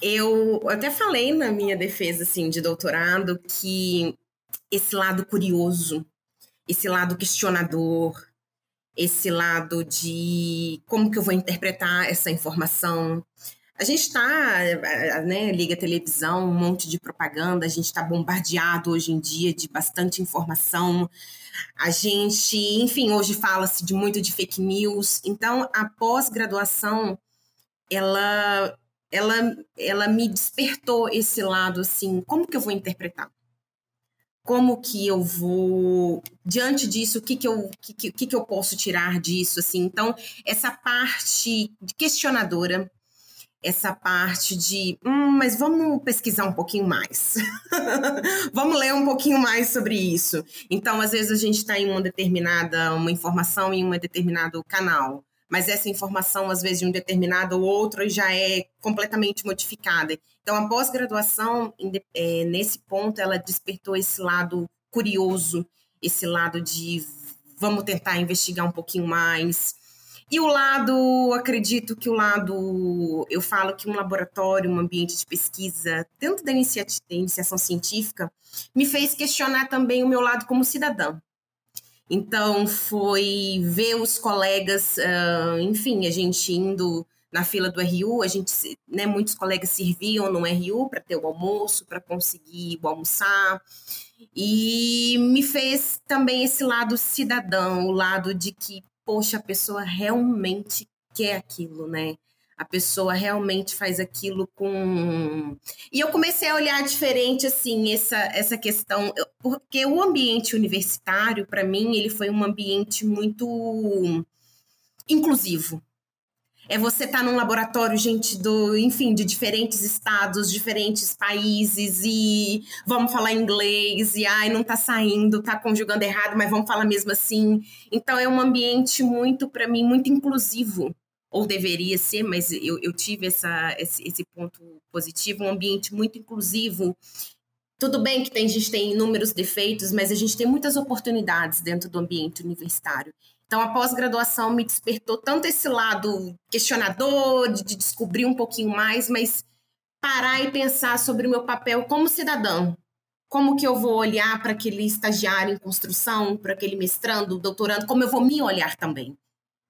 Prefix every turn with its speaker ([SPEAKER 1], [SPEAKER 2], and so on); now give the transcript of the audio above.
[SPEAKER 1] Eu até falei na minha defesa assim de doutorado que esse lado curioso, esse lado questionador, esse lado de como que eu vou interpretar essa informação. A gente está, né, liga televisão, um monte de propaganda, a gente está bombardeado hoje em dia de bastante informação. A gente, enfim, hoje fala-se de muito de fake news. Então, a pós-graduação, ela, ela, ela me despertou esse lado assim, como que eu vou interpretar? como que eu vou diante disso o que que eu que, que, que eu posso tirar disso assim? Então essa parte questionadora essa parte de hum, mas vamos pesquisar um pouquinho mais. Vamos ler um pouquinho mais sobre isso. Então às vezes a gente está em uma determinada uma informação em um determinado canal mas essa informação, às vezes, de um determinado ou outro, já é completamente modificada. Então, a pós-graduação, é, nesse ponto, ela despertou esse lado curioso, esse lado de vamos tentar investigar um pouquinho mais. E o lado, acredito que o lado, eu falo que um laboratório, um ambiente de pesquisa, inicia da iniciação científica, me fez questionar também o meu lado como cidadã. Então, foi ver os colegas, uh, enfim, a gente indo na fila do RU, a gente, né, muitos colegas serviam no RU para ter o almoço, para conseguir almoçar, e me fez também esse lado cidadão, o lado de que, poxa, a pessoa realmente quer aquilo, né? a pessoa realmente faz aquilo com. E eu comecei a olhar diferente, assim, essa, essa questão, porque o ambiente universitário, para mim, ele foi um ambiente muito inclusivo. É você estar tá num laboratório, gente, do, enfim, de diferentes estados, diferentes países, e vamos falar inglês, e ai, não tá saindo, tá conjugando errado, mas vamos falar mesmo assim. Então é um ambiente muito, para mim, muito inclusivo ou deveria ser, mas eu, eu tive essa, esse, esse, ponto positivo, um ambiente muito inclusivo. Tudo bem que tem, a gente tem inúmeros defeitos, mas a gente tem muitas oportunidades dentro do ambiente universitário. Então, a pós-graduação me despertou tanto esse lado questionador, de, de descobrir um pouquinho mais, mas parar e pensar sobre o meu papel como cidadão. Como que eu vou olhar para aquele estagiário em construção, para aquele mestrando, doutorando, como eu vou me olhar também